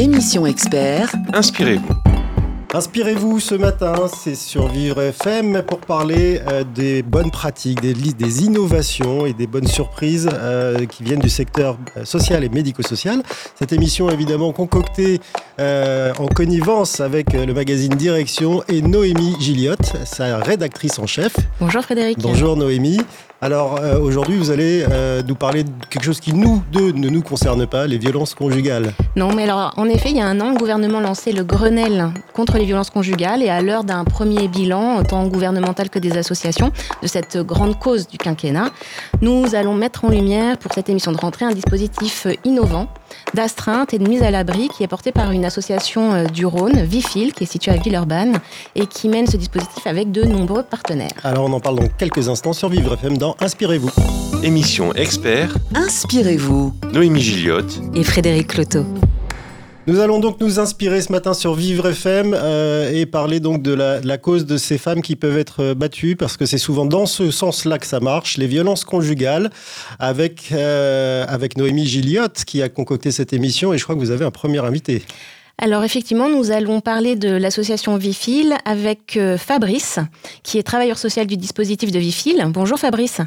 Émission expert. Inspirez-vous. Inspirez-vous ce matin, c'est sur Vivre FM pour parler euh, des bonnes pratiques, des, des, innovations et des bonnes surprises euh, qui viennent du secteur euh, social et médico-social. Cette émission évidemment concoctée en connivence avec le magazine Direction et Noémie Gilliotte, sa rédactrice en chef. Bonjour Frédéric. Bonjour Noémie. Alors aujourd'hui, vous allez nous parler de quelque chose qui nous deux ne nous concerne pas, les violences conjugales. Non, mais alors en effet, il y a un an, le gouvernement lançait le Grenelle contre les violences conjugales et à l'heure d'un premier bilan, tant gouvernemental que des associations, de cette grande cause du quinquennat, nous allons mettre en lumière pour cette émission de rentrée un dispositif innovant d'astreinte et de mise à l'abri qui est porté par une association euh, du Rhône, Vifil, qui est située à Villeurbanne et qui mène ce dispositif avec de nombreux partenaires. Alors on en parle dans quelques instants sur Vivre FM dans Inspirez-vous. Émission expert. Inspirez-vous. Noémie Gilliotte et Frédéric Cloteau. Nous allons donc nous inspirer ce matin sur Vivre FM euh, et parler donc de la, cause de ces femmes qui peuvent être euh, battues parce que c'est souvent dans ce sens-là que ça marche, les violences conjugales avec, euh, avec Noémie Gilliotte qui a concocté cette émission et je crois que vous avez un premier invité. Alors effectivement, nous allons parler de l'association Vifil avec Fabrice, qui est travailleur social du dispositif de Vifil. Bonjour Fabrice.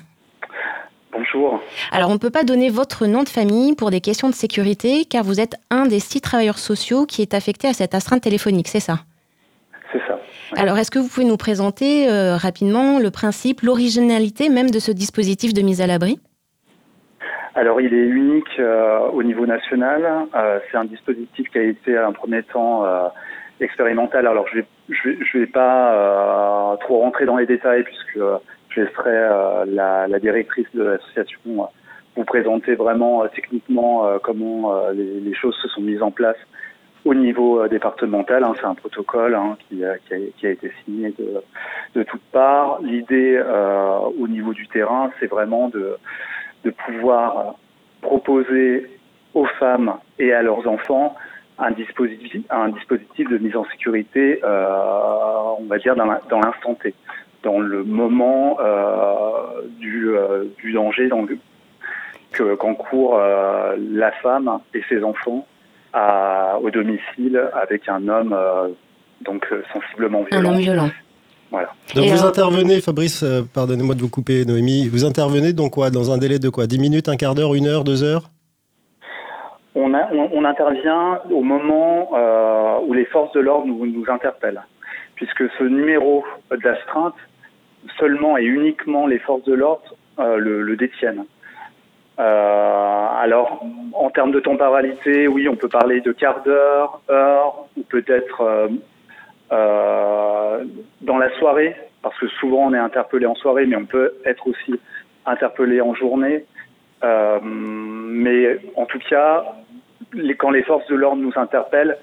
Bonjour. Alors, on ne peut pas donner votre nom de famille pour des questions de sécurité, car vous êtes un des six travailleurs sociaux qui est affecté à cette astreinte téléphonique, c'est ça? C'est ça. Alors, est-ce que vous pouvez nous présenter euh, rapidement le principe, l'originalité même de ce dispositif de mise à l'abri? Alors, il est unique euh, au niveau national. Euh, c'est un dispositif qui a été, à un premier temps, expérimental. Alors, je ne vais, je vais, pas trop rentrer dans les détails puisque je laisserai euh, la, directrice de l'association euh, vous présenter vraiment euh, techniquement comment les, choses se sont mises en place au niveau départemental. Hein, c'est un protocole hein, qui, a, été signé de, toutes parts. L'idée au niveau du terrain, c'est vraiment de, pouvoir proposer aux femmes et à leurs enfants un dispositif, de mise en sécurité, on va dire, dans l'instant T dans le moment euh, du, euh, du, danger dans que qu'encourt euh, la femme et ses enfants à, au domicile avec un homme donc sensiblement violent. Un homme violent. Voilà. Donc vous intervenez, Fabrice, pardonnez-moi de vous couper, Noémie, vous intervenez donc quoi? Dans un délai de quoi? 10 minutes, un quart d'heure, une heure, deux heures? On, a, on, on, intervient au moment euh, où les forces de l'ordre nous, nous interpellent, puisque ce numéro d'astreinte seulement et uniquement les forces de l'ordre euh, le, détiennent. Euh, alors, en termes de temporalité, oui, on peut parler de quart d'heure, heure, ou peut-être euh, dans la soirée, parce que souvent on est interpellé en soirée, mais on peut être aussi interpellé en journée. Mais en tout cas, quand les forces de l'ordre nous interpellent,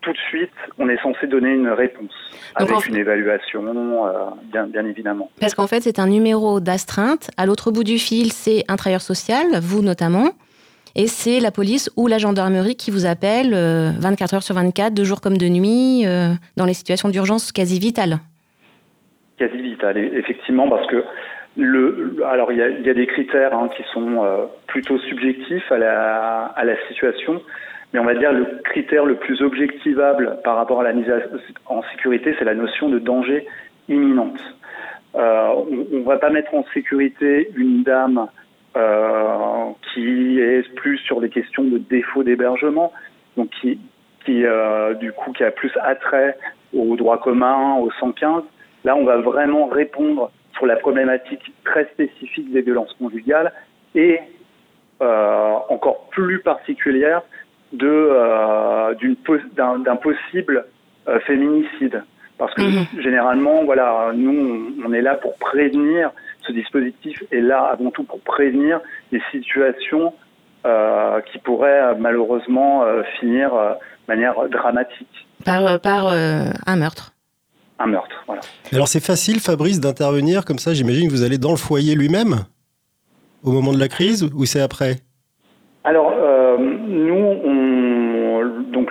tout de suite, on est censé donner une réponse avec une évaluation, euh, bien, bien, évidemment. Parce qu'en fait, c'est un numéro d'astreinte. À l'autre bout du fil, c'est un travailleur social, vous notamment. Et c'est la police ou la gendarmerie qui vous appelle 24 euh, heures sur 24, de jour comme de nuit, euh, dans les situations d'urgence quasi vitales. Quasi vitales, effectivement, parce que le, alors il y a, y a, des critères hein, qui sont plutôt subjectifs à la, à la situation. Mais on va dire le critère le plus objectivable par rapport à la mise en sécurité, c'est la notion de danger imminente. Euh, on ne va pas mettre en sécurité une dame euh, qui est plus sur des questions de défaut d'hébergement, donc qui, euh, du coup qui a plus attrait au droit commun, au 115. Là, on va vraiment répondre sur la problématique très spécifique des violences conjugales et encore plus particulière de euh, d'un, d'un possible euh, féminicide. Parce que mhm. généralement, voilà, nous, on est là pour prévenir. Ce dispositif est là avant tout pour prévenir des situations euh, qui pourraient malheureusement euh, finir euh, de manière dramatique. Par, par un meurtre. Un meurtre, voilà. Alors c'est facile, Fabrice, d'intervenir comme ça. J'imagine que vous allez dans le foyer lui-même au moment de la crise ou c'est après? Alors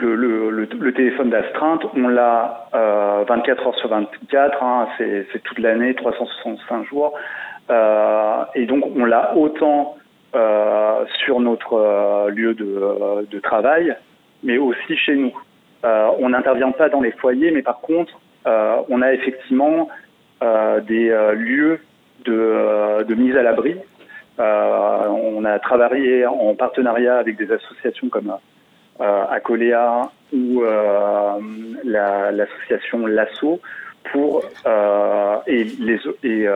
le, téléphone d'astreinte, on l'a euh, 24 heures sur 24, hein, c'est toute l'année, 365 jours, euh, et donc on l'a autant euh, sur notre euh, lieu de, travail mais aussi chez nous. on n'intervient pas dans les foyers, mais par contre, on a effectivement des lieux de, mise à l'abri. on a travaillé en partenariat avec des associations comme Acolea ou l'association Lasso pour et les et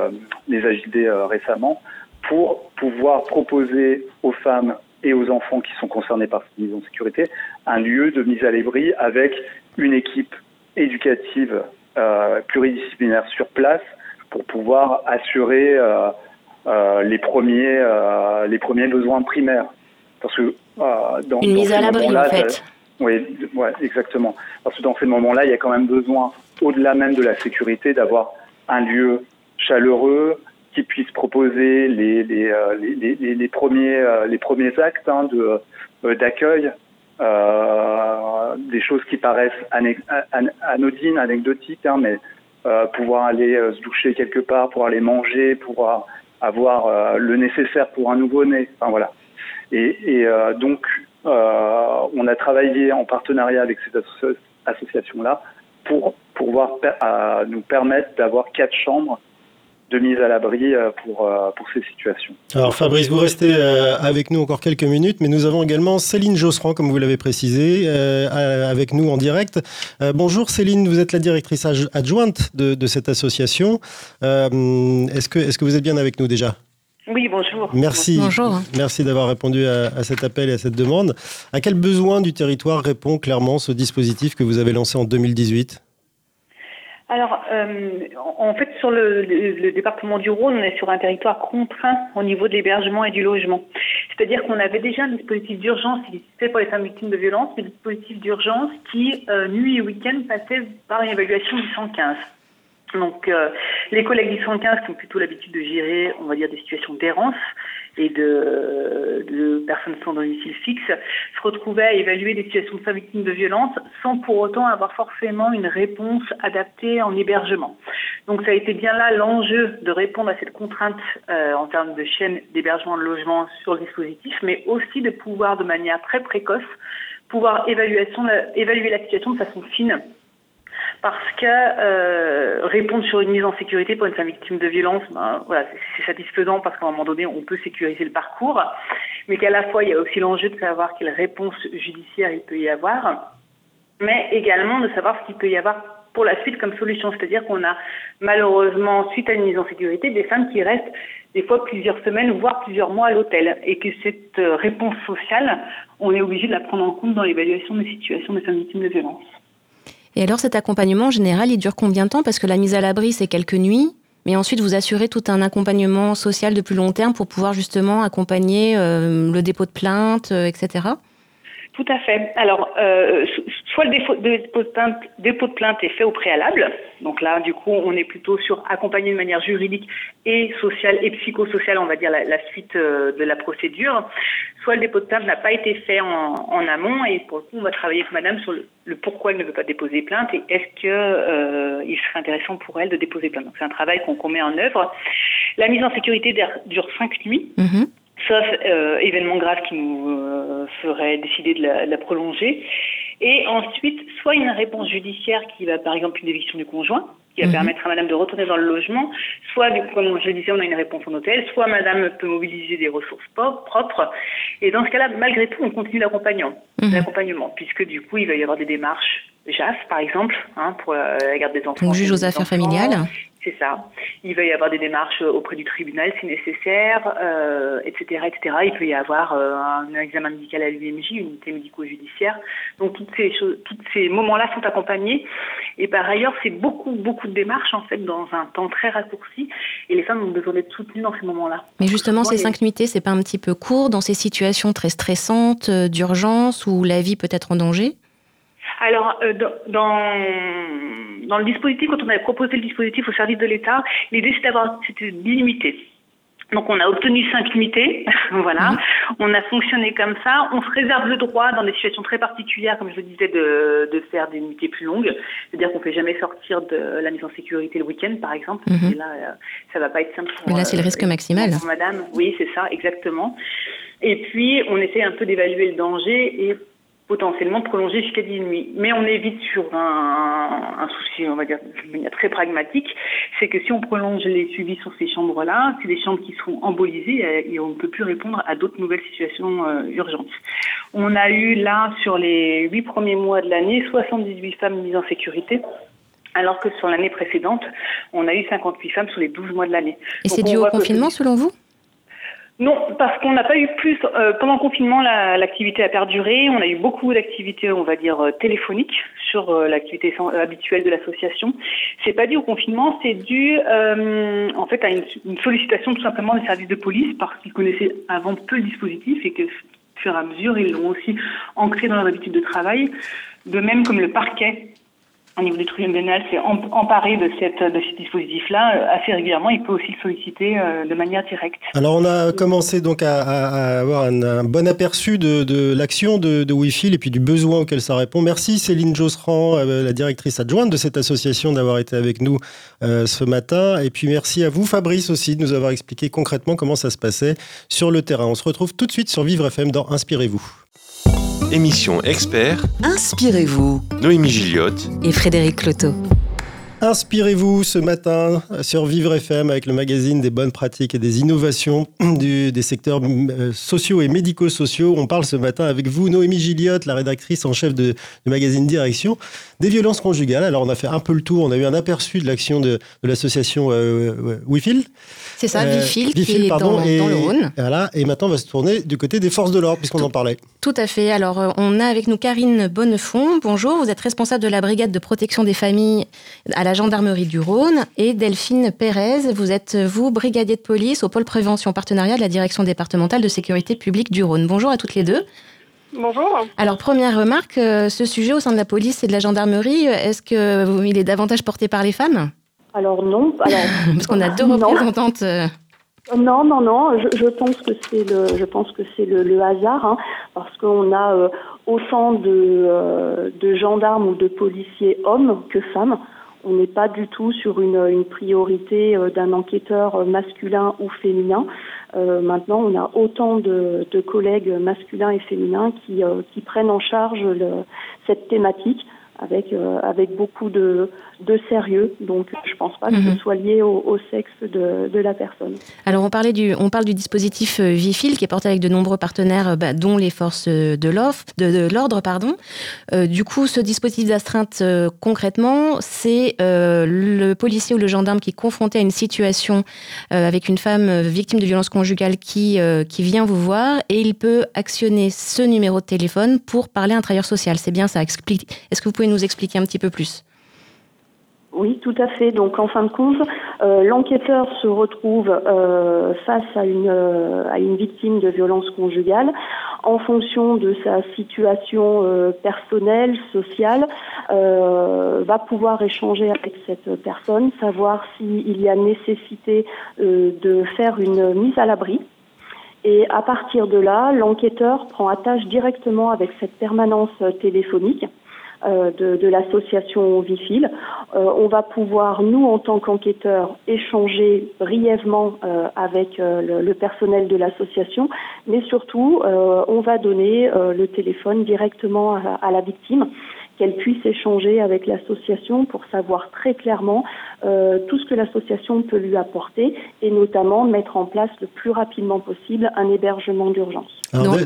les AJD récemment pour pouvoir proposer aux femmes et aux enfants qui sont concernés par cette mise en sécurité un lieu de mise à l'abri avec une équipe éducative euh, pluridisciplinaire sur place pour pouvoir assurer euh, euh, les premiers euh, les premiers besoins primaires parce que euh, dans une mise à l'abri en fait oui ouais, exactement parce que dans ces moments-là il y a quand même besoin au-delà même de la sécurité d'avoir un lieu chaleureux qui puisse proposer les, les, euh, les, les, les premiers, euh, les premiers actes hein, de, euh, d'accueil, euh, des choses qui paraissent anodines, anecdotiques, hein, mais euh, pouvoir aller se doucher quelque part, pouvoir aller manger, pouvoir avoir le nécessaire pour un nouveau-né. Enfin, voilà. Et, et donc, on a travaillé en partenariat avec cette association-là pour pouvoir nous permettre d'avoir quatre chambres de mise à l'abri euh, pour, euh, ces situations. Alors Fabrice, vous restez euh, avec nous encore quelques minutes, mais nous avons également Céline Josserand, comme vous l'avez précisé, avec nous en direct. bonjour Céline, vous êtes la directrice adjointe de, cette association. que, est-ce que vous êtes bien avec nous déjà? Oui, bonjour. Merci. Bonjour. Merci d'avoir répondu à, à, cet appel et à cette demande. À quel besoin du territoire répond clairement ce dispositif que vous avez lancé en 2018 alors, euh, en fait, sur le, le, le, département du Rhône, on est sur un territoire contraint au niveau de l'hébergement et du logement. C'est-à-dire qu'on avait déjà un dispositif d'urgence qui existait pour les femmes victimes de violences, mais un dispositif d'urgence qui, euh, nuit et week-end, passait par une évaluation du 115. Donc, euh, les collègues du 115 qui ont plutôt l'habitude de gérer, on va dire, des situations d'errance, et de, de, personnes sans domicile fixe se retrouvaient à évaluer des situations de victimes de violence sans pour autant avoir forcément une réponse adaptée en hébergement. Donc ça a été bien là l'enjeu de répondre à cette contrainte euh, en termes de chaîne d'hébergement de logement sur le dispositif, mais aussi de pouvoir de manière très précoce pouvoir évaluation, évaluer la situation de façon fine parce que euh, répondre sur une mise en sécurité pour une femme victime de violence, ben, voilà, c'est satisfaisant parce qu'à un moment donné, on peut sécuriser le parcours, mais qu'à la fois, il y a aussi l'enjeu de savoir quelle réponse judiciaire il peut y avoir, mais également de savoir ce qu'il peut y avoir pour la suite comme solution. C'est-à-dire qu'on a malheureusement, suite à une mise en sécurité, des femmes qui restent des fois plusieurs semaines, voire plusieurs mois à l'hôtel, et que cette euh, réponse sociale, on est obligé de la prendre en compte dans l'évaluation des situations des femmes victimes de violence. Et alors cet accompagnement en général, il dure combien de temps? Parce que la mise à l'abri, c'est quelques nuits, mais ensuite vous assurez tout un accompagnement social de plus long terme pour pouvoir justement accompagner euh, le dépôt de plainte, euh, etc. Tout à fait. Alors, euh, soit le dépôt de, plainte, dépôt de plainte est fait au préalable, donc là, du coup, on est plutôt sur accompagner de manière juridique et sociale et psychosociale, on va dire, la, suite euh, de la procédure. Soit le dépôt de plainte n'a pas été fait en, amont et pour le coup, on va travailler avec madame sur le, pourquoi elle ne veut pas déposer plainte et est-ce que euh, serait intéressant pour elle de déposer plainte. Donc, c'est un travail qu'on qu met en œuvre. La mise en sécurité dure cinq nuits. Mm -hmm sauf euh, événement grave qui nous euh, ferait décider de la, de la, prolonger. Et ensuite, soit une réponse judiciaire qui va, par exemple, une éviction du conjoint, qui va mmh. permettre à madame de retourner dans le logement, soit, comme je le disais, on a une réponse en hôtel, soit madame peut mobiliser des ressources propres. Et dans ce cas-là, malgré tout, on continue l'accompagnement, mmh. l'accompagnement, puisque du coup, il va y avoir des démarches JAF, par exemple, hein, pour la garde des enfants. Donc, juge aux affaires familiales c'est ça. Il va y avoir des démarches auprès du tribunal si nécessaire, euh, etc., etc. Il peut y avoir euh, un examen médical à l'UMJ, unité médico-judiciaire. Donc toutes ces choses, tous ces moments-là sont accompagnés. Et par ailleurs, c'est beaucoup, beaucoup de démarches en fait dans un temps très raccourci. Et les femmes ont besoin d'être soutenues dans ces moments-là. Mais justement, Moi, ces cinq nuitées, c'est pas un petit peu court dans ces situations très stressantes, euh, d'urgence où la vie peut être en danger? Alors, euh, dans, dans le dispositif, quand on avait proposé le dispositif au service de l'État, l'idée c'était d'avoir, c'était d'illimiter. Donc on a obtenu cinq unités, voilà. Mmh. On a fonctionné comme ça. On se réserve le droit, dans des situations très particulières, comme je le disais, de, de faire des unités plus longues. C'est-à-dire qu'on ne fait jamais sortir de la mise en sécurité le week-end, par exemple. Mmh. Et là, euh, ça va pas être simple. Pour, Mais là, c'est le risque euh, maximal. Pour madame, oui, c'est ça, exactement. Et puis, on essaie un peu d'évaluer le danger et potentiellement prolonger jusqu'à 10 nuits. Mais on évite sur un, un, souci, on va dire, de manière très pragmatique, c'est que si on prolonge les suivis sur ces chambres-là, c'est des chambres qui seront embolisées et on ne peut plus répondre à d'autres nouvelles situations euh, urgentes. On a eu là, sur les huit premiers mois de l'année, 78 femmes mises en sécurité alors que sur l'année précédente, on a eu 58 femmes sur les 12 mois de l'année. Et c'est dû au confinement, selon vous? Non, parce qu'on n'a pas eu plus euh, pendant le confinement. L'activité a perduré. On a eu beaucoup d'activités, on va dire euh, téléphoniques sur euh, l'activité habituelle de l'association. C'est pas dû au confinement, c'est dû en fait à une, une, sollicitation tout simplement des services de police parce qu'ils connaissaient avant peu le dispositif et que, fur et à mesure, ils l'ont aussi ancré dans leur habitude de travail. De même comme le parquet au niveau du tribunal s'est emparé de, cette, de ce dispositif-là euh, assez régulièrement. Il peut aussi le solliciter euh, de manière directe. Alors, on a commencé donc à, avoir un, bon aperçu de, l'action de, de Wi-Fi et puis du besoin auquel ça répond. Merci Céline Josserand, euh, la directrice adjointe de cette association, d'avoir été avec nous ce matin. Et puis merci à vous, Fabrice, aussi, de nous avoir expliqué concrètement comment ça se passait sur le terrain. On se retrouve tout de suite sur Vivre FM dans Inspirez-vous. Émission expert. Inspirez-vous. Noémie Gilliotte et Frédéric Cloteau. Inspirez-vous ce matin sur Vivre FM avec le magazine des bonnes pratiques et des innovations des secteurs euh, sociaux et médico-sociaux. On parle ce matin avec vous, Noémie Gilliotte, la rédactrice en chef de, du magazine Direction, des violences conjugales. Alors on a fait un peu le tour, on a eu un aperçu de l'action de, l'association euh, WeFeel. C'est ça, euh, Vifil, qui est dans, le Rhône. Voilà, et maintenant on va se tourner du côté des forces de l'ordre, puisqu'on en parlait. Tout à fait. Alors euh, on a avec nous Karine Bonnefond. Bonjour, vous êtes responsable de la brigade de protection des familles à la gendarmerie du Rhône. Et Delphine Pérez, vous êtes, vous, brigadier de police au pôle prévention partenariat de la direction départementale de sécurité publique du Rhône. Bonjour à toutes les deux. Bonjour. Alors, première remarque, euh, ce sujet au sein de la police et de la gendarmerie, est-ce qu'il est davantage porté par les femmes? Alors non. Alors, Parce qu'on a deux représentantes. Euh. Non, non, non. Je, pense que c'est le, je pense que c'est le, hasard, hein, parce qu'on a euh, autant de, euh, de gendarmes ou de policiers hommes que femmes. On n'est pas du tout sur une, une priorité d'un enquêteur masculin ou féminin. maintenant, on a autant de, de, collègues masculins et féminins qui, qui prennent en charge le, cette thématique avec, avec beaucoup de, de sérieux. Donc, je pense pas que ce mhm. soit lié au, sexe de, de, la personne. Alors, on, parlait du, on parle du dispositif euh, Vifil qui est porté avec de nombreux partenaires, euh, bah, dont les forces de l'ordre. pardon. Euh, du coup, ce dispositif d'astreinte, concrètement, c'est le policier ou le gendarme qui est confronté à une situation avec une femme victime de violence conjugale qui, qui vient vous voir et il peut actionner ce numéro de téléphone pour parler à un travailleur social. C'est bien ça. Est-ce que vous pouvez nous expliquer un petit peu plus? Oui, tout à fait. Donc, en fin de compte, euh, l'enquêteur se retrouve euh, face à une, euh, à une victime de violence conjugale. En fonction de sa situation personnelle, sociale, va pouvoir échanger avec cette personne, savoir s'il y a nécessité de faire une mise à l'abri. Et à partir de là, l'enquêteur prend attache directement avec cette permanence téléphonique euh, de, de l'association Vifil. Euh, on va pouvoir, nous, en tant qu'enquêteurs, échanger brièvement euh, avec le, personnel de l'association, mais surtout, on va donner le téléphone directement à la victime qu'elle puisse échanger avec l'association pour savoir très clairement euh, tout ce que l'association peut lui apporter et notamment mettre en place le plus rapidement possible un hébergement d'urgence.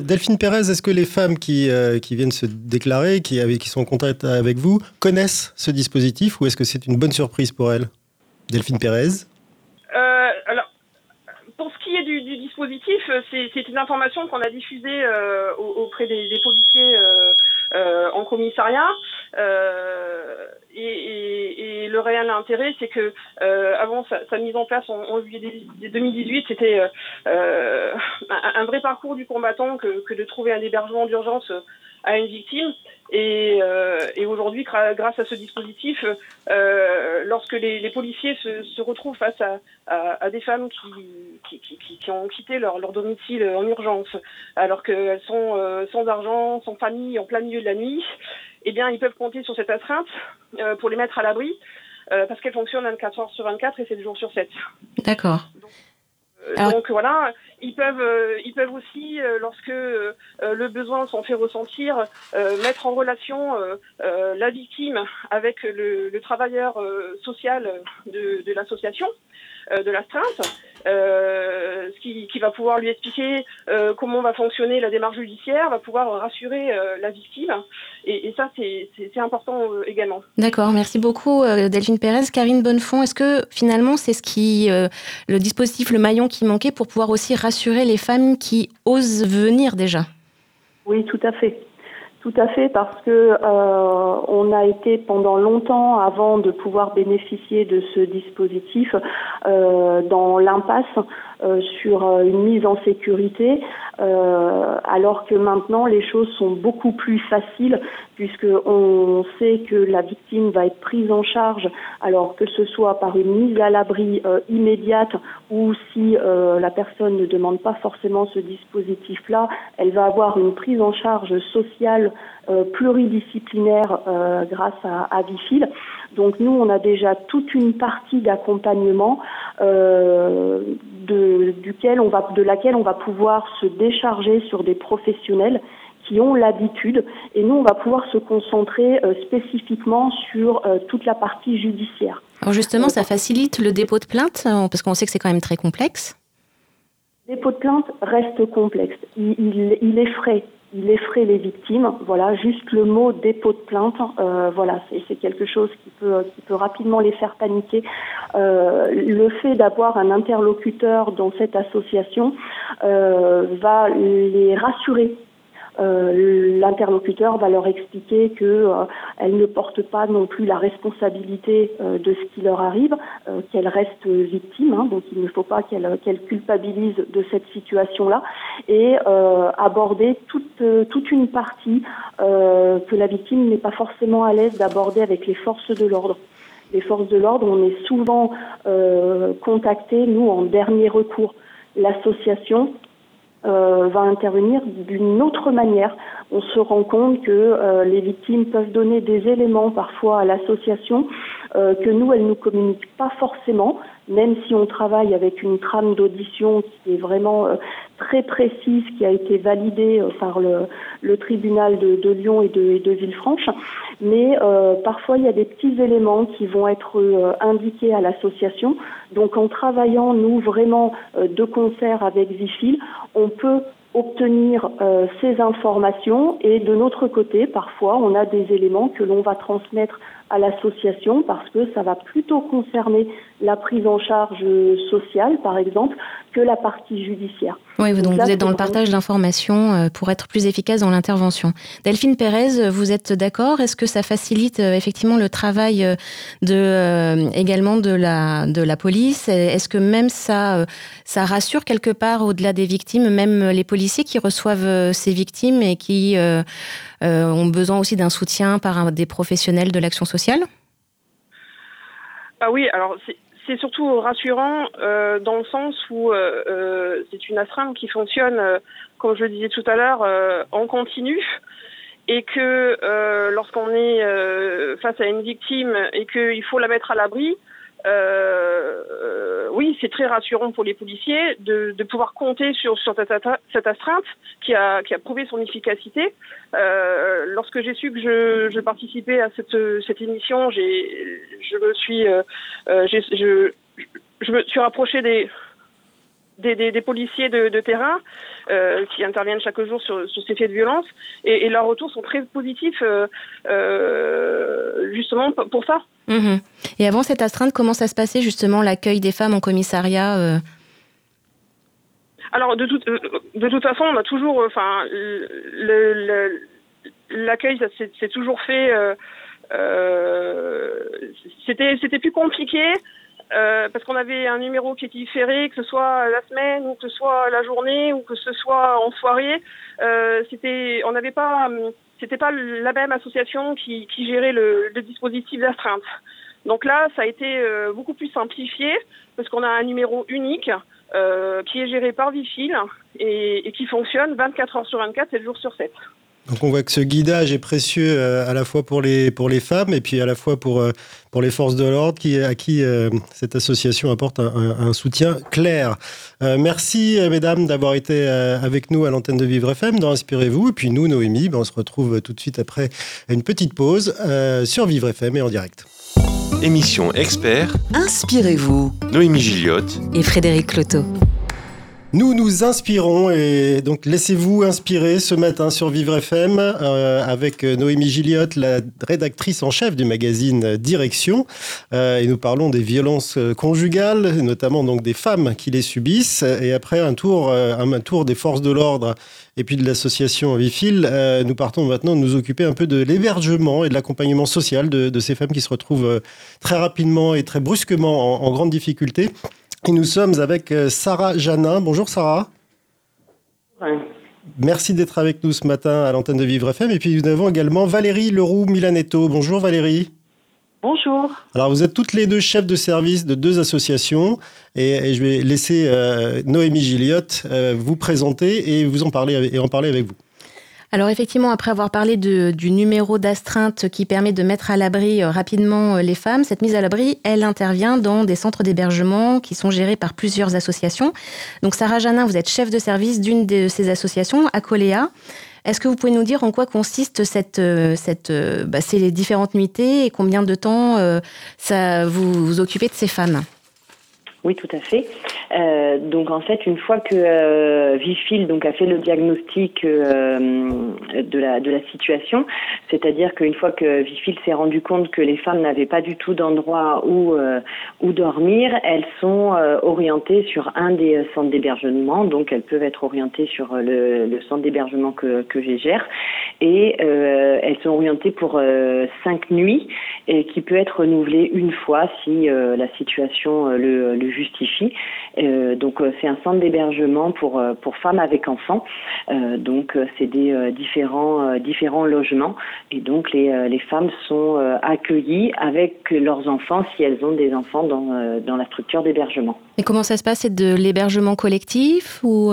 Delphine Pérez, est-ce que les femmes qui, euh, qui viennent se déclarer, qui, qui sont en contact avec vous, connaissent ce dispositif ou est-ce que c'est une bonne surprise pour elles? Delphine Pérez? Euh, alors, pour ce qui est du, dispositif, c'est une information qu'on a diffusée auprès des, des policiers euh, en commissariat. Euh, et, et, le réel intérêt, c'est que euh, avant sa, mise en place en, en juillet 2018, c'était un, un, vrai parcours du combattant que, que de trouver un hébergement d'urgence à une victime. Et, euh, et aujourd'hui, grâce à ce dispositif, euh, lorsque les, les policiers se, se, retrouvent face à, à, à des femmes qui, qui, qui, qui, ont quitté leur, leur domicile en urgence, alors qu'elles sont euh, sans argent, sans famille, en plein milieu de la nuit, eh bien, ils peuvent compter sur cette astreinte euh, pour les mettre à l'abri, euh, parce qu'elle fonctionne 24 heures sur 24 et 7 jours sur 7. D'accord. donc voilà, ils peuvent, ils peuvent aussi, lorsque le besoin s'en fait ressentir, mettre en relation la victime avec le, le travailleur social de, de l'association. Euh, de l'astreinte, euh, ce qui, qui, va pouvoir lui expliquer euh, comment va fonctionner la démarche judiciaire, va pouvoir rassurer la victime. Et, et ça, c'est important également. D'accord, merci beaucoup Delphine Pérez. Karine Bonnefond, est-ce que finalement c'est ce qui, le dispositif, le maillon qui manquait pour pouvoir aussi rassurer les femmes qui osent venir déjà? Oui, tout à fait. Tout à fait, parce que euh, on a été pendant longtemps, avant de pouvoir bénéficier de ce dispositif, euh, dans l'impasse sur euh, une mise en sécurité, euh, alors que maintenant les choses sont beaucoup plus faciles puisque on sait que la victime va être prise en charge, alors que ce soit par une mise à l'abri immédiate ou si la personne ne demande pas forcément ce dispositif-là, elle va avoir une prise en charge sociale pluridisciplinaire grâce à, à Bifil. Donc nous, on a déjà toute une partie d'accompagnement euh, de, duquel on va, de laquelle on va pouvoir se décharger sur des professionnels qui ont l'habitude et nous on va pouvoir se concentrer euh, spécifiquement sur euh, toute la partie judiciaire. Alors justement, ça facilite le dépôt de plainte parce qu'on sait que c'est quand même très complexe. Le dépôt de plainte reste complexe. Il, il, il effraie il effraie les victimes. Voilà, juste le mot dépôt de plainte, euh, voilà, c'est quelque chose qui peut, qui peut rapidement les faire paniquer. Euh, le fait d'avoir un interlocuteur dans cette association euh, va les rassurer euh, l'interlocuteur va leur expliquer que euh, elle ne porte pas non plus la responsabilité euh, de ce qui leur arrive, qu'elle reste victime, hein, donc il ne faut pas qu'elle qu'elle culpabilise de cette situation-là, et aborder toute toute une partie que la victime n'est pas forcément à l'aise d'aborder avec les forces de l'ordre les forces de l'ordre, on est souvent euh, contactés, nous, en dernier recours. L'association euh, va intervenir d'une autre manière. On se rend compte que euh, les victimes peuvent donner des éléments parfois à l'association euh, que nous, elles ne nous communiquent pas forcément, même si on travaille avec une trame d'audition qui est vraiment euh, très précise, qui a été validée euh, par le, tribunal de, Lyon et de, Villefranche. Mais parfois, il y a des petits éléments qui vont être indiqués à l'association. Donc, en travaillant, nous, vraiment de concert avec Vifil, on peut obtenir euh, ces informations et de notre côté, parfois, on a des éléments que l'on va transmettre à l'association parce que ça va plutôt concerner la prise en charge sociale, par exemple, que la partie judiciaire. Oui, donc, vous êtes dans le partage d'informations euh, pour être plus efficace dans l'intervention. Delphine Pérez, vous êtes d'accord? Est-ce que ça facilite euh, effectivement le travail de, également de la, de la police? Est-ce que même ça, ça rassure quelque part au-delà des victimes, même les policiers qui reçoivent ces victimes et qui euh, ont besoin aussi d'un soutien par des professionnels de l'action sociale? Ah oui, alors c'est surtout rassurant euh, dans le sens où euh, c'est une astreinte qui fonctionne, comme je le disais tout à l'heure, en continu et que lorsqu'on est face à une victime et qu'il faut la mettre à l'abri, euh, oui, c'est très rassurant pour les policiers de, de pouvoir compter sur, sur cette, astreinte qui a, qui a prouvé son efficacité. Euh, lorsque j'ai su que je, je, participais à cette, cette émission, je me suis, euh, euh je, je me suis rapproché des, des, des, des, policiers de, de terrain euh, qui interviennent chaque jour sur, sur, ces faits de violence et, et leurs retours sont très positifs euh, euh, justement pour ça. Mmh. Et avant cette astreinte, comment ça se passait justement l'accueil des femmes en commissariat euh Alors de, toute, euh, de toute façon, on a toujours, enfin, l'accueil, ça s'est toujours fait. c'était plus compliqué euh, parce qu'on avait un numéro qui était différé, que ce soit la semaine ou que ce soit la journée ou que ce soit en soirée. Euh, c'était, on n'avait pas, c'était pas la même association qui, gérait le, le dispositif d'astreinte. Donc là, ça a été euh, beaucoup plus simplifié parce qu'on a un numéro unique euh, qui est géré par Vifil et, et qui fonctionne 24 heures sur 24, 7 jours sur 7. Donc on voit que ce guidage est précieux euh, à la fois pour les, pour les femmes et puis à la fois pour, euh, pour les forces de l'ordre qui, à qui euh, cette association apporte un, un, un soutien clair. Euh, merci mesdames d'avoir été avec nous à l'antenne de Vivre FM, dans Inspirez-vous. Et puis nous, Noémie, ben, on se retrouve tout de suite après une petite pause sur Vivre FM et en direct. Émission expert. Inspirez-vous. Noémie Gilliotte et Frédéric Cloteau. Nous nous inspirons et donc laissez-vous inspirer ce matin sur Vivre FM euh, avec Noémie Gilliotte, la rédactrice en chef du magazine Direction. Euh, et nous parlons des violences conjugales, notamment donc des femmes qui les subissent. Et après un tour, euh, un des forces de l'ordre et puis de l'association Vifil, euh, nous partons maintenant nous occuper un peu de l'hébergement et de l'accompagnement social de, ces femmes qui se retrouvent euh, très rapidement et très brusquement en, en grande difficulté. Et nous sommes avec euh, Sarah Janin. Bonjour Sarah. Merci d'être avec nous ce matin à l'antenne de Vivre FM. Et puis nous avons également Valérie Leroux Milanetto. Bonjour Valérie. Bonjour. Alors vous êtes toutes les deux chefs de service de deux associations et, et je vais laisser euh, Noémie Gilliotte euh, vous présenter et vous en parler et en parler avec vous. Alors effectivement, après avoir parlé de, du numéro d'astreinte qui permet de mettre à l'abri euh, rapidement les femmes, cette mise à l'abri, elle intervient dans des centres d'hébergement qui sont gérés par plusieurs associations. Donc Sarah Janin, vous êtes chef de service d'une de ces associations, Acoléa. Est-ce que vous pouvez nous dire en quoi consiste cette, cette, bah, ces différentes nuitées et combien de temps euh, ça, vous occupez de ces femmes? Oui, tout à fait. Euh, donc en fait, une fois que euh, Vifil donc a fait le diagnostic euh, de la de la situation, c'est-à-dire qu'une fois que Vifil s'est rendu compte que les femmes n'avaient pas du tout d'endroit où euh, où dormir, elles sont orientées sur un des centres d'hébergement. Donc elles peuvent être orientées sur le, centre d'hébergement que que j'ai gère et elles sont orientées pour cinq nuits et qui peut être renouvelée une fois si la situation le, le justifie. Euh, donc c'est un centre d'hébergement pour pour femmes avec enfants. Euh, donc c'est des différents différents logements et donc les les femmes sont accueillies avec leurs enfants si elles ont des enfants dans dans la structure d'hébergement. Et comment ça se passe? C'est de l'hébergement collectif ou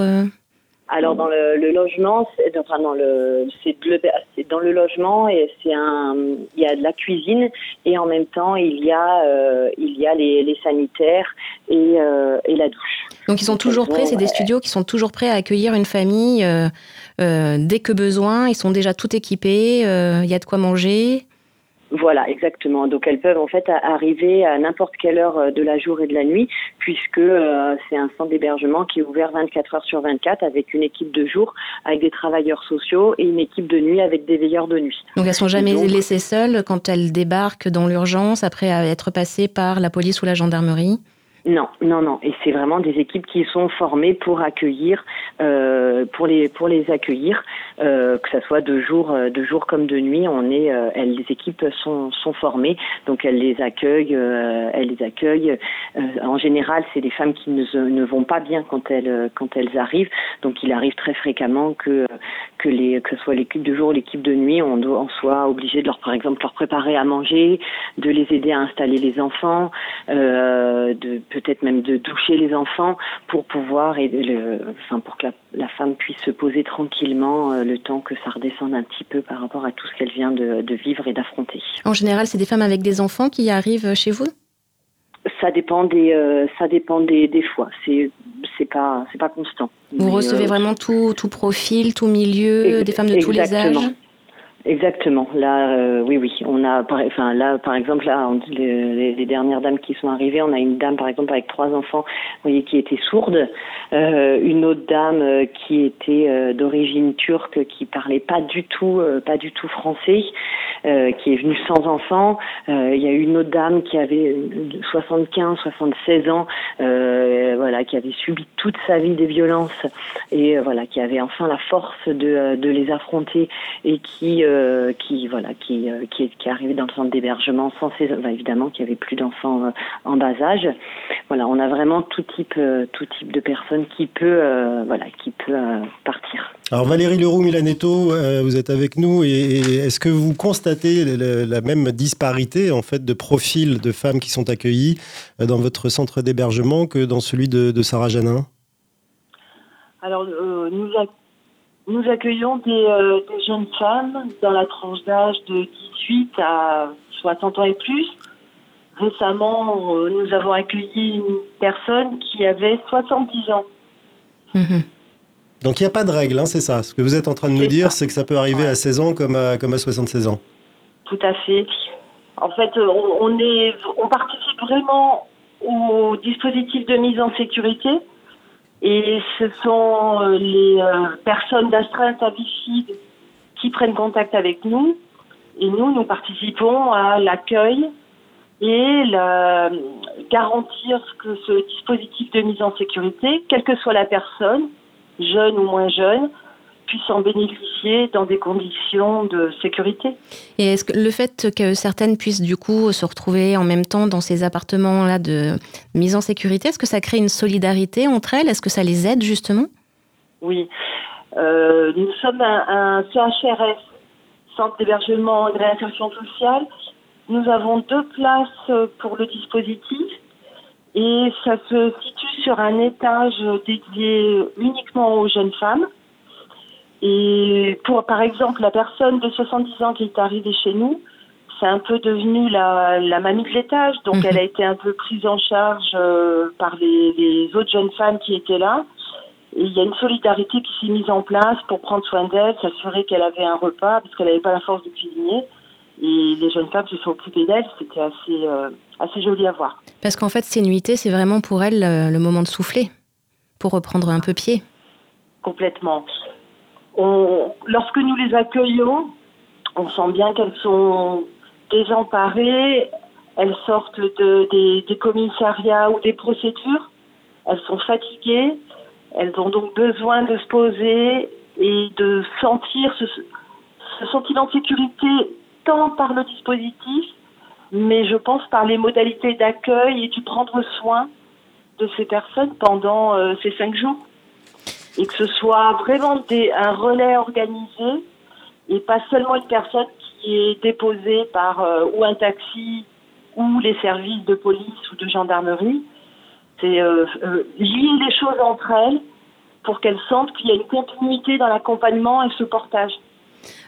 alors dans le, le logement, c'est enfin dans le c'est dans le logement et c'est un il y a de la cuisine et en même temps il y a euh, il y a les, les sanitaires et, euh, et la douche. Donc ils sont toujours prêts, c'est des studios qui sont toujours prêts à accueillir une famille euh, dès que besoin. Ils sont déjà tout équipés, il y a de quoi manger. Voilà, exactement. Donc elles peuvent en fait arriver à n'importe quelle heure de la jour et de la nuit, puisque euh, c'est un centre d'hébergement qui est ouvert 24 heures sur 24 avec une équipe de jour, avec des travailleurs sociaux et une équipe de nuit avec des veilleurs de nuit. Donc elles sont jamais Donc, laissées seules quand elles débarquent dans l'urgence après être passées par la police ou la gendarmerie? Non, non, non. Et c'est vraiment des équipes qui sont formées pour accueillir, euh, pour les pour les accueillir, euh, que ça soit de jour, de jour comme de nuit. On est, euh, elles, les équipes sont sont formées, donc elles les accueillent, euh, elles les accueillent. Euh, en général, c'est des femmes qui ne, ne vont pas bien quand elles quand elles arrivent. Donc il arrive très fréquemment que que les que ce soit l'équipe de jour ou l'équipe de nuit, on, doit, on soit obligé de leur par exemple leur préparer à manger, de les aider à installer les enfants, de peut-être même de doucher les enfants pour pouvoir aider le, enfin pour que la, la, femme puisse se poser tranquillement euh, le temps que ça redescende un petit peu par rapport à tout ce qu'elle vient de, de, vivre et d'affronter. En général, c'est des femmes avec des enfants qui arrivent chez vous? Ça dépend des euh, ça dépend des, des fois c'est c'est pas c'est pas constant. Vous Mais recevez euh, vraiment tout tout profil tout milieu des femmes de tous les âges? Exactement. Là, euh, oui, oui. On a, par, enfin là, par exemple, là, les, dernières dames qui sont arrivées, on a une dame, par exemple, avec trois enfants, vous voyez, qui était sourde, euh, une autre dame euh, qui était d'origine turque, qui parlait pas du tout, pas du tout français, qui est venue sans enfant. Il y a une autre dame qui avait 75, 76 ans, voilà, qui avait subi toute sa vie des violences et voilà, qui avait enfin la force de les affronter et qui euh, qui voilà qui, euh, qui, est, qui est arrivé dans le centre d'hébergement sans ses évidemment qui avait plus d'enfants euh, en bas âge. Voilà on a vraiment tout type tout type de personnes qui peut voilà qui peut partir. Alors Valérie Leroux Milanetto vous êtes avec nous et, et est-ce que vous constatez la, la, même disparité en fait de profils de femmes qui sont accueillies dans votre centre d'hébergement que dans celui de, de Sarah Janin? Alors euh, nous Nous accueillons des, euh, des jeunes femmes dans la tranche d'âge de 18 à 60 ans et plus. Récemment, euh, nous avons accueilli une personne qui avait 70 ans. Mhm. Donc il n'y a pas de règle, hein, c'est ça. Ce que vous êtes en train de nous dire, c'est que ça peut arriver Ouais. à 16 ans comme à, comme à 76 ans. Tout à fait. En fait, euh, on, on est, on participe vraiment au dispositif de mise en sécurité. Et ce sont euh, les euh, personnes d'astreinte à bifide qui prennent contact avec nous. Et nous, nous participons à l'accueil et la, garantir que ce dispositif de mise en sécurité, quelle que soit la personne, jeune ou moins jeune, puisse en bénéficier dans des conditions de sécurité. Et est-ce que le fait que certaines puissent du coup se retrouver en même temps dans ces appartements-là de mise en sécurité, est-ce que ça crée une solidarité entre elles? Est-ce que ça les aide justement? Oui. Euh, nous sommes un, un CHRS, Centre d'hébergement et de réinsertion sociale. Nous avons deux places euh, pour le dispositif et ça se situe sur un étage dédié uniquement aux jeunes femmes. Et pour, par exemple, la personne de 70 ans qui est arrivée chez nous, c'est un peu devenu la, la mamie de l'étage. Donc, Mhm. elle a été un peu prise en charge euh, par les, les autres jeunes femmes qui étaient là. Et il y a une solidarité qui s'est mise en place pour prendre soin d'elle, s'assurer qu'elle avait un repas, parce qu'elle n'avait pas la force de cuisiner. Et les jeunes femmes se sont occupées d'elle. C'était assez, euh, assez joli à voir. Parce qu'en fait, ces nuitées, c'est vraiment pour elles euh, le moment de souffler, pour reprendre un peu pied. complètement. Lorsque nous les accueillons, on sent bien qu'elles sont désemparées, elles sortent de, des, des commissariats ou des procédures, elles sont fatiguées, elles ont donc besoin de se poser et de sentir ce, ce sentiment de sécurité tant par le dispositif, mais je pense par les modalités d'accueil et du prendre soin de ces personnes pendant euh, ces cinq jours et que ce soit vraiment des, un relais organisé et pas seulement une personne qui est déposée par euh, ou un taxi ou les services de police ou de gendarmerie. C'est euh, euh, lier les choses entre elles pour qu'elles sentent qu'il y a une continuité dans l'accompagnement et ce portage.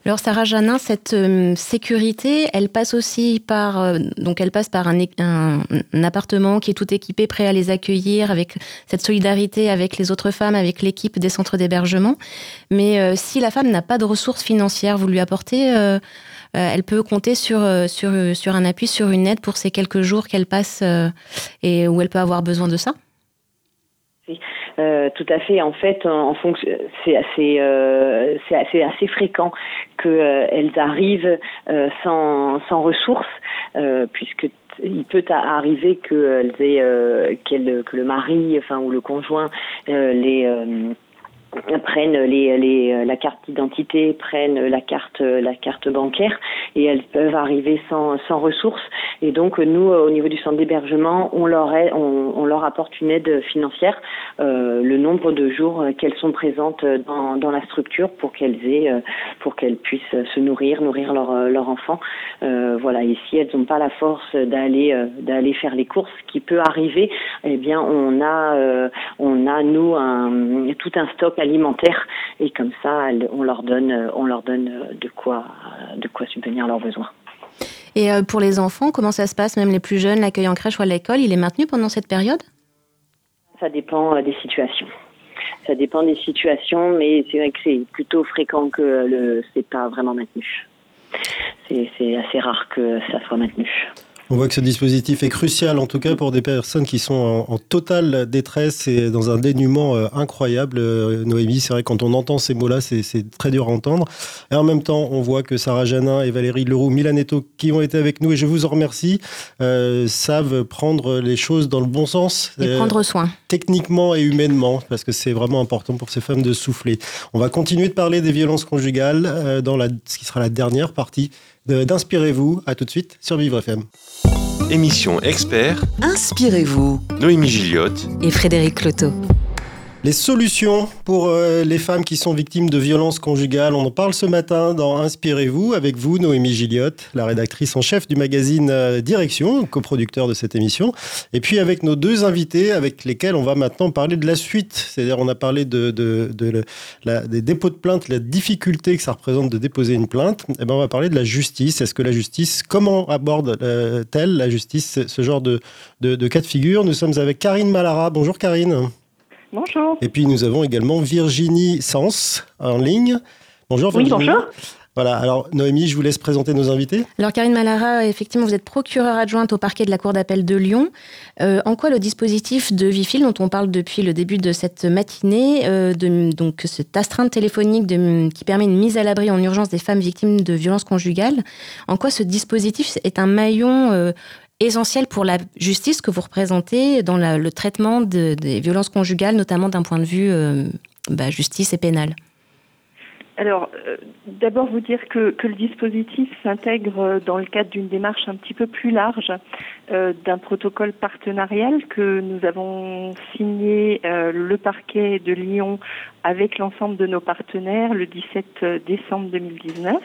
Alors Sarah Janin, cette euh, sécurité, elle passe aussi par euh, donc elle passe par un, appartement qui est tout équipé, prêt à les accueillir, avec cette solidarité avec les autres femmes, avec l'équipe des centres d'hébergement. Mais euh, si la femme n'a pas de ressources financières, vous lui apportez, elle peut compter sur sur sur un appui, sur une aide pour ces quelques jours qu'elle passe et où elle peut avoir besoin de ça? Euh, tout à fait. En fait, en, fonction, c'est assez, euh, c'est assez, assez fréquent qu'elles arrivent euh, sans, sans ressources, euh, puisque il peut arriver qu'elles aient, euh, qu'elles- que le mari, enfin ou le conjoint, euh, les euh, prennent les, la carte d'identité, prennent la carte, la carte bancaire et elles peuvent arriver sans, ressources. Et donc nous, au niveau du centre d'hébergement, on leur, apporte une aide financière, euh, le nombre de jours qu'elles sont présentes dans, la structure pour qu'elles euh, puissent se nourrir, nourrir leur, leur enfant. Euh, voilà. Et si elles n'ont pas la force d'aller, euh, faire les courses, ce qui peut arriver, eh bien on a, euh, nous tout un stock alimentaire et comme ça, on leur donne, on leur donne de quoi, de quoi subvenir à leurs besoins. Et euh, pour les enfants, comment ça se passe? Même les plus jeunes, l'accueil en crèche ou à l'école, il est maintenu pendant cette période? Ça dépend euh, des situations. Ça dépend des situations, mais c'est vrai que c'est plutôt fréquent que le c'est pas vraiment maintenu. C'est assez rare que ça soit maintenu. On voit que ce dispositif est crucial, en tout cas pour des personnes qui sont en, en totale détresse et dans un dénuement euh, incroyable. Euh, Noémie, c'est vrai, quand on entend ces mots-là, c'est très dur à entendre. Et en même temps, on voit que Sarah Janin et Valérie Leroux Milanetto, qui ont été avec nous, et je vous en remercie, euh, savent prendre les choses dans le bon sens. Et prendre soin. techniquement et humainement, parce que c'est vraiment important pour ces femmes de souffler. On va continuer de parler des violences conjugales dans la, ce qui sera la dernière partie d'Inspirez-vous. À tout de suite sur Vivre FM. Émission expert, Inspirez-vous Noémie Gilliotte, et Frédéric Cloteau. Les solutions pour euh, les femmes qui sont victimes de violences conjugales, on en parle ce matin dans Inspirez-vous avec vous, Noémie Gilliotte, la rédactrice en chef du magazine euh, Direction, coproducteur de cette émission, et puis avec nos deux invités avec lesquels on va maintenant parler de la suite. C'est-à-dire on a parlé de, des dépôts de plainte, la difficulté que ça représente de déposer une plainte. Et eh ben on va parler de la justice. Est-ce que la justice, comment aborde-t-elle la justice ce genre de, de cas de figure? Nous sommes avec Karine Malara. Bonjour Karine. Bonjour. Et puis nous avons également Virginie Sens en ligne. Bonjour Virginie. Oui, bonjour. Voilà, alors Noémie, je vous laisse présenter nos invités. Alors Karine Malara, effectivement, vous êtes procureure adjointe au parquet de la Cour d'appel de Lyon. Euh, en quoi le dispositif de Vifil, dont on parle depuis le début de cette matinée, euh, de, donc cette astreinte téléphonique qui permet une mise à l'abri en urgence des femmes victimes de violences conjugales, en quoi ce dispositif est un maillon euh, essentiel pour la justice que vous représentez dans le traitement des violences conjugales, notamment d'un point de vue euh, bah, justice et pénal alors, euh, d'abord vous dire que, que le dispositif s'intègre dans le cadre d'une démarche un petit peu plus large euh, d'un protocole partenarial que nous avons signé le parquet de Lyon avec l'ensemble de nos partenaires le 17 décembre 2019,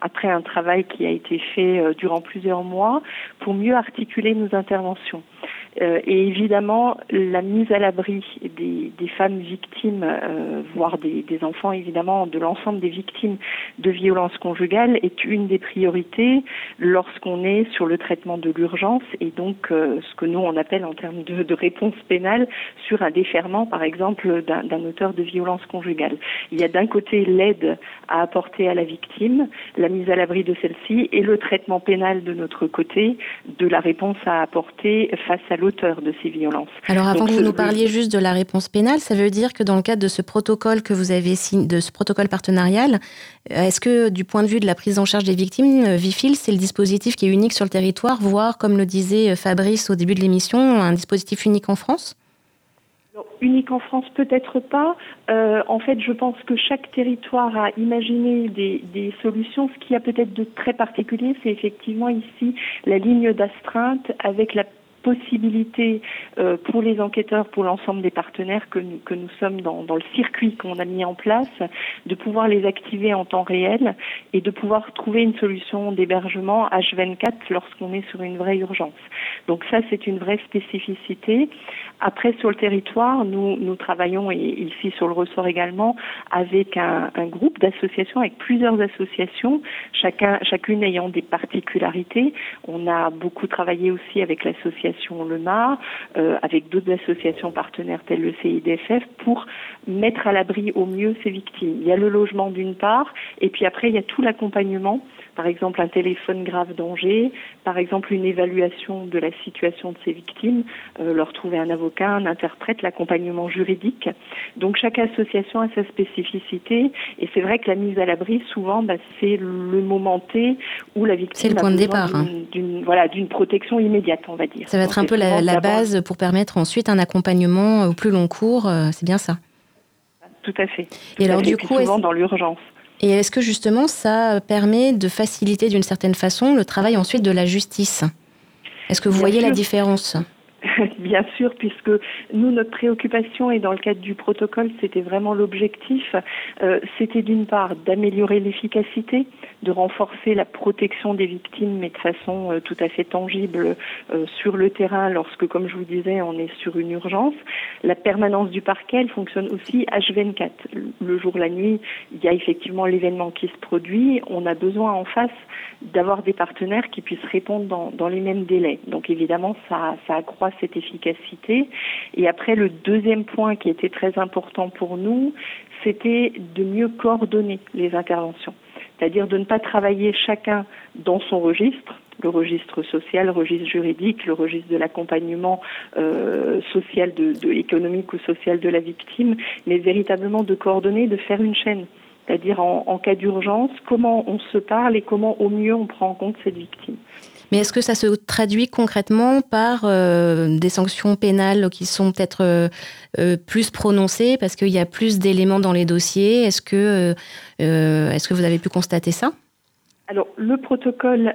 après un travail qui a été fait euh, durant plusieurs mois pour mieux articuler nos interventions. Euh, et évidemment, la mise à l'abri des, femmes victimes, euh, voire des, enfants, évidemment, de l'ensemble des victimes de violences conjugales est une des priorités lorsqu'on est sur le traitement de l'urgence et donc ce que nous on appelle en termes de, de réponse pénale sur un déferment, par exemple, d'un auteur de violence conjugale. Il y a d'un côté l'aide à apporter à la victime, la mise à l'abri de celle-ci et le traitement pénal de notre côté de la réponse à apporter face à l'auteur de ces violences. Alors avant que vous nous parliez juste de la réponse pénale, ça veut dire que dans le cadre de ce protocole que vous avez signé, de ce protocole partenarial, euh, est-ce que du point de vue de la prise en charge des victimes, euh, Vifil, c'est le dispositif qui est unique sur le territoire, voire comme le disait euh, Fabrice au début de l'émission, un dispositif unique en France? Unique en France, peut-être pas. Euh, en fait, je pense que chaque territoire a imaginé des, des solutions. Ce qui a peut-être de très particulier, c'est effectivement ici la ligne d'astreinte avec la possibilité euh, pour les enquêteurs, pour l'ensemble des partenaires que nous, sommes dans, le circuit qu'on a mis en place, de pouvoir les activer en temps réel et de pouvoir trouver une solution d'hébergement H24 lorsqu'on est sur une vraie urgence. Donc ça, c'est une vraie spécificité. Après, sur le territoire, nous, nous travaillons, et ici sur le ressort également, avec un, un groupe d'associations, avec plusieurs associations, chacun, chacune ayant des particularités. On a beaucoup travaillé aussi avec l'association le MAR, euh, avec d'autres associations partenaires telles le CIDFF, pour mettre à l'abri au mieux ces victimes. Il y a le logement d'une part, et puis après il y a tout l'accompagnement par exemple un téléphone grave danger, par exemple une évaluation de la situation de ces victimes, euh, leur trouver un avocat, un interprète, l'accompagnement juridique. Donc chaque association a sa spécificité et c'est vrai que la mise à l'abri souvent bah, c'est le moment T où la victime le point a de départ hein. d'une voilà d'une protection immédiate on va dire. Ça va être un peu la, la base pour permettre ensuite un accompagnement au plus long cours, euh, c'est bien ça. Tout à fait. et alors du coup, souvent dans l'urgence. Et est-ce que justement ça permet de faciliter d'une certaine façon le travail ensuite de la justice? Est-ce que vous voyez la différence? Bien sûr, puisque nous, notre préoccupation, et dans le cadre du protocole, c'était vraiment l'objectif, euh, c'était d'une part d'améliorer l'efficacité, de renforcer la protection des victimes, mais de façon euh, tout à fait tangible euh, sur le terrain lorsque, comme je vous disais, on est sur une urgence. La permanence du parquet, elle fonctionne aussi H24. Le jour, la nuit, il y a effectivement l'événement qui se produit. On a besoin en face d'avoir des partenaires qui puissent répondre dans, les mêmes délais. Donc évidemment, ça, accroît efficacité. Et après, le deuxième point qui était très important pour nous, c'était de mieux coordonner les interventions. C'est-à-dire de ne pas travailler chacun dans son registre, le registre social, le registre juridique, le registre de l'accompagnement euh, social, de, économique ou social de la victime, mais véritablement de coordonner, de faire une chaîne. C'est-à-dire en cas d'urgence, comment on se parle et comment au mieux on prend en compte cette victime. Mais est-ce que ça se traduit concrètement par euh, des sanctions pénales qui sont peut-être euh, euh, plus prononcées parce qu'il y a plus d'éléments dans les dossiers? Est-ce que, vous avez pu constater ça? Alors, le protocole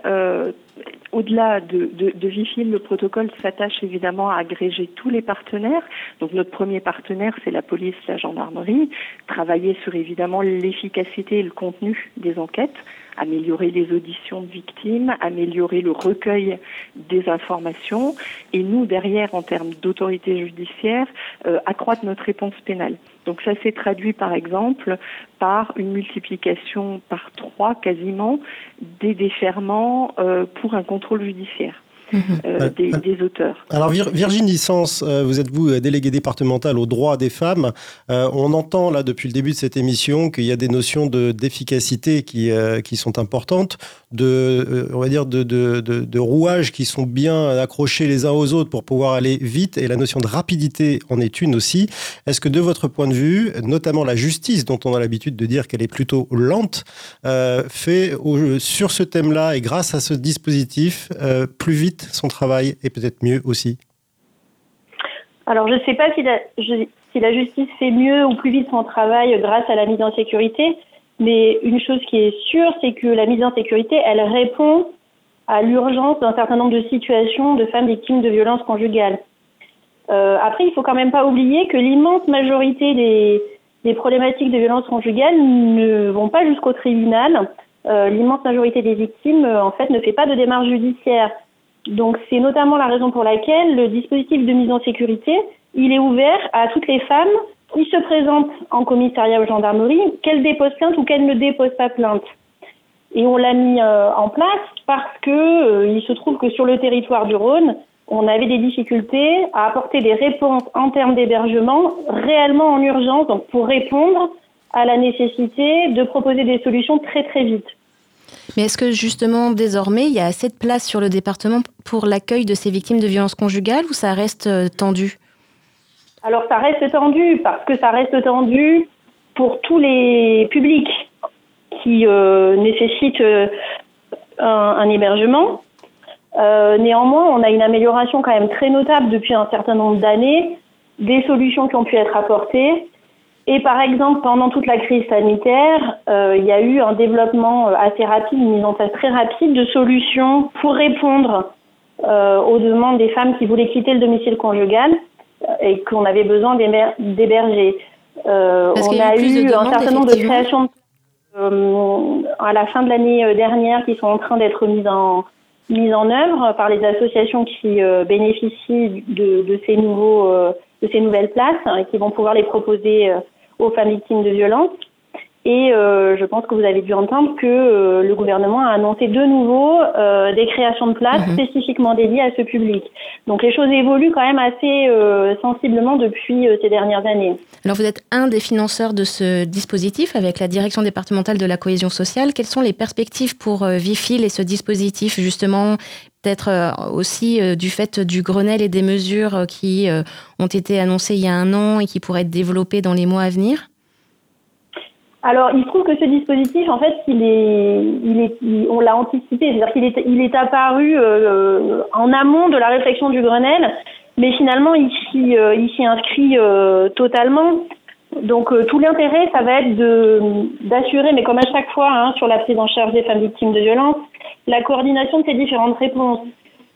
au-delà de, de, de Vifil, le protocole s'attache évidemment à agréger tous les partenaires. Donc notre premier partenaire, c'est la police, la gendarmerie. Travailler sur évidemment l'efficacité et le contenu des enquêtes, améliorer les auditions de victimes, améliorer le recueil des informations, et nous derrière, en termes d'autorité judiciaire, euh, accroître notre réponse pénale. Donc ça s'est traduit par exemple par une multiplication par trois quasiment des déferments euh, pour un contrôle judiciaire. Euh, des, des, auteurs. Alors Virginie Sens, euh, vous êtes vous déléguée départementale aux droits des femmes. Euh, on entend là depuis le début de cette émission qu'il y a des notions de d'efficacité qui qui sont importantes, de on va dire de, de, de, de, rouages qui sont bien accrochés les uns aux autres pour pouvoir aller vite et la notion de rapidité en est une aussi. Est-ce que de votre point de vue, notamment la justice dont on a l'habitude de dire qu'elle est plutôt lente, fait au, sur ce thème-là et grâce à ce dispositif plus vite son travail et peut-être mieux aussi Alors, je ne sais pas si la, la justice fait mieux ou plus vite son travail grâce à la mise en sécurité, mais une chose qui est sûre, c'est que la mise en sécurité, elle répond à l'urgence d'un certain nombre de situations de femmes victimes de violences conjugales. Euh, après, il faut quand même pas oublier que l'immense majorité des, des, problématiques de violences conjugales ne vont pas jusqu'au tribunal. Euh, l'immense majorité des victimes, en fait, ne fait pas de démarche judiciaire. Donc c'est notamment la raison pour laquelle le dispositif de mise en sécurité, il est ouvert à toutes les femmes qui se présentent en commissariat ou gendarmerie, qu'elles déposent plainte ou qu'elles ne déposent pas plainte. Et on l'a mis euh, en place parce que euh, il se trouve que sur le territoire du Rhône, on avait des difficultés à apporter des réponses en termes d'hébergement réellement en urgence, donc pour répondre à la nécessité de proposer des solutions très très vite. Mais est-ce que justement, désormais, il y a assez de place sur le département pour l'accueil de ces victimes de violences conjugales ou ça reste euh, tendu? Alors ça reste tendu parce que ça reste tendu pour tous les publics qui euh, nécessitent euh, un, hébergement. Néanmoins, on a une amélioration quand même très notable depuis un certain nombre d'années des solutions qui ont pu être apportées et par exemple, pendant toute la crise sanitaire, euh, il y a eu un développement euh, assez rapide, une mise en place très rapide de solutions pour répondre euh, aux demandes des femmes qui voulaient quitter le domicile conjugal et qu'on avait besoin d'héberger. Euh, on a, a eu un certain nombre de créations à la fin de l'année dernière qui sont en train d'être mises en mises en œuvre par les associations qui bénéficient de, de, ces nouveaux de ces nouvelles places hein, et qui vont pouvoir les proposer aux femmes victimes de violences. Et euh, je pense que vous avez dû entendre que euh, le gouvernement a annoncé de nouveau euh, des créations de places mmh. spécifiquement dédiées à ce public. Donc les choses évoluent quand même assez sensiblement depuis ces dernières années. Alors vous êtes un des financeurs de ce dispositif avec la direction départementale de la cohésion sociale. Quelles sont les perspectives pour Vifil et ce dispositif justement peut-être aussi du fait du Grenelle et des mesures qui ont été annoncées il y a un an et qui pourraient être développées dans les mois à venir? Alors, il se trouve que ce dispositif, en fait, il est, on l'a anticipé, c'est-à-dire qu'il est, apparu euh, en amont de la réflexion du Grenelle, mais finalement, il s'y, euh, inscrit euh, totalement. Donc, euh, tout l'intérêt, ça va être de, d'assurer, mais comme à chaque fois, hein, sur la prise en charge des femmes victimes de violences, la coordination de ces différentes réponses.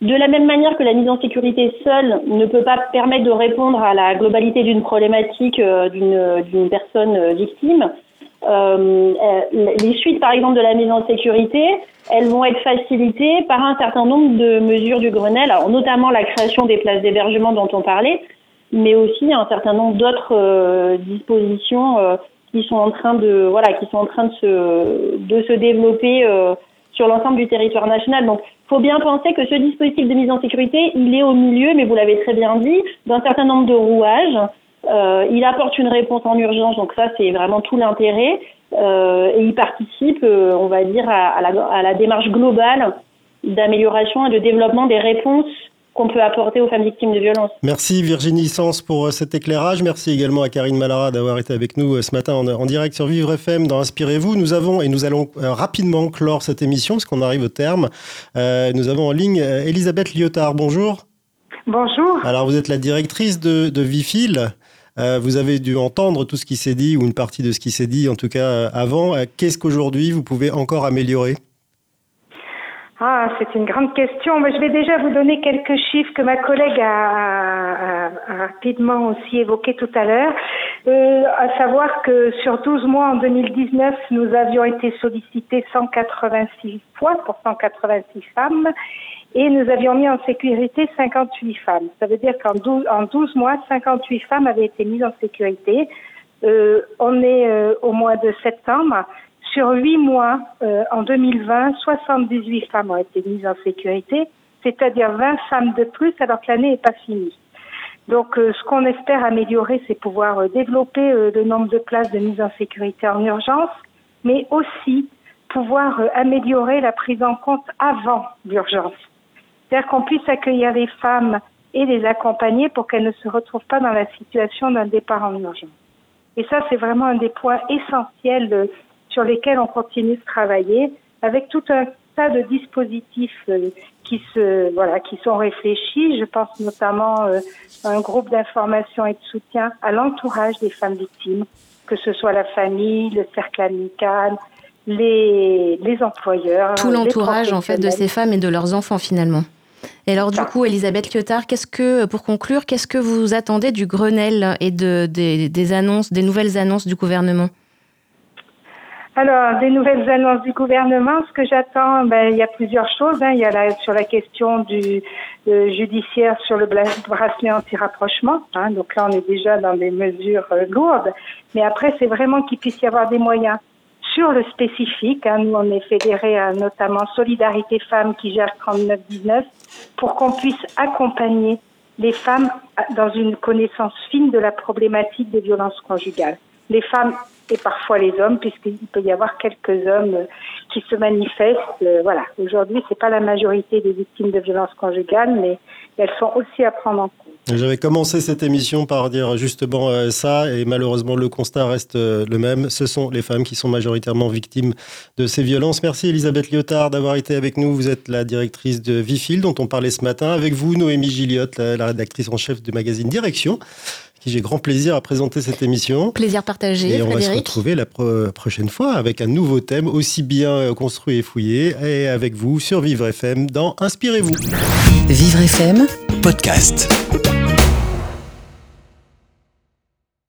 De la même manière que la mise en sécurité seule ne peut pas permettre de répondre à la globalité d'une problématique euh, d'une, d'une personne victime, euh, euh, les suites, par exemple, de la mise en sécurité, elles vont être facilitées par un certain nombre de mesures du Grenelle, notamment la création des places d'hébergement dont on parlait, mais aussi un certain nombre d'autres euh, dispositions euh, qui sont en train de voilà qui sont en train de se de se développer euh, sur l'ensemble du territoire national. Donc, faut bien penser que ce dispositif de mise en sécurité, il est au milieu, mais vous l'avez très bien dit, d'un certain nombre de rouages il apporte une réponse en urgence, donc ça c'est vraiment tout l'intérêt. Et il participe, on va dire, à, la, à la démarche globale d'amélioration et de développement des réponses qu'on peut apporter aux femmes victimes de violences. Merci Virginie Sens pour cet éclairage. Merci également à Karine Malara d'avoir été avec nous ce matin en, en, direct sur Vivre FM dans Inspirez-vous. Nous avons, et nous allons rapidement clore cette émission parce qu'on arrive au terme, euh, nous avons en ligne Elisabeth Lyotard. Bonjour. Bonjour. Alors vous êtes la directrice de, de Vifil. Euh, vous avez dû entendre tout ce qui s'est dit, ou une partie de ce qui s'est dit, en tout cas euh, avant. Euh, qu'est-ce qu'aujourd'hui vous pouvez encore améliorer? Ah, c'est une grande question. Mais je vais déjà vous donner quelques chiffres que ma collègue a, rapidement aussi évoqués tout à l'heure. Euh, à savoir que sur 12 mois en 2019, nous avions été sollicités 186 fois pour 186 femmes et nous avions mis en sécurité 58 femmes. Ça veut dire qu'en 12, en 12 mois, 58 femmes avaient été mises en sécurité. Euh, on est euh, au mois de septembre. Sur huit mois, euh, en 2020, 78 femmes ont été mises en sécurité, c'est-à-dire 20 femmes de plus alors que l'année n'est pas finie. Donc, euh, ce qu'on espère améliorer, c'est pouvoir euh, développer le nombre de places de mise en sécurité en urgence, mais aussi pouvoir améliorer la prise en compte avant l'urgence. C'est-à-dire qu'on puisse accueillir les femmes et les accompagner pour qu'elles ne se retrouvent pas dans la situation d'un départ en urgence. Et ça, c'est vraiment un des points essentiels sur lesquels on continue de travailler avec tout un tas de dispositifs euh, qui se voilà qui sont réfléchis. Je pense notamment euh, à un groupe d'information et de soutien à l'entourage des femmes victimes, que ce soit la famille, le cercle amical, les, les employeurs. Tout l'entourage en fait de ces femmes et de leurs enfants finalement. Et alors du coup, Elisabeth Lyotard, qu'est-ce que, pour conclure, qu'est-ce que vous attendez du Grenelle et de, des annonces, des nouvelles annonces du gouvernement? Alors, des nouvelles annonces du gouvernement, ce que j'attends, ben, il y a plusieurs choses. Hein. Il y a la, sur la question du euh, judiciaire sur le bracelet anti-rapprochement. Hein. Donc là, on est déjà dans des mesures euh, lourdes. Mais après, c'est vraiment qu'il puisse y avoir des moyens sur le spécifique. Hein. Nous, on est fédéré à notamment Solidarité Femmes qui gère 3919 pour qu'on puisse accompagner les femmes dans une connaissance fine de la problématique des violences conjugales. Les femmes et parfois les hommes, puisqu'il peut y avoir quelques hommes euh, qui se manifestent. Euh, voilà, aujourd'hui, c'est pas la majorité des victimes de violences conjugales, mais elles sont aussi à prendre en compte. J'avais commencé cette émission par dire justement euh, ça, et malheureusement le constat reste le même. Ce sont les femmes qui sont majoritairement victimes de ces violences. Merci Elisabeth Lyotard d'avoir été avec nous. Vous êtes la directrice de Vifil, dont on parlait ce matin. Avec vous, Noémie Gilliotte, la rédactrice en chef du magazine Direction qui j'ai grand plaisir à présenter cette émission. Plaisir partagé. Et on va se retrouver la prochaine fois avec un nouveau thème aussi bien euh, construit et fouillé. Et avec vous sur Vivre FM dans Inspirez-vous. Vivre FM, podcast.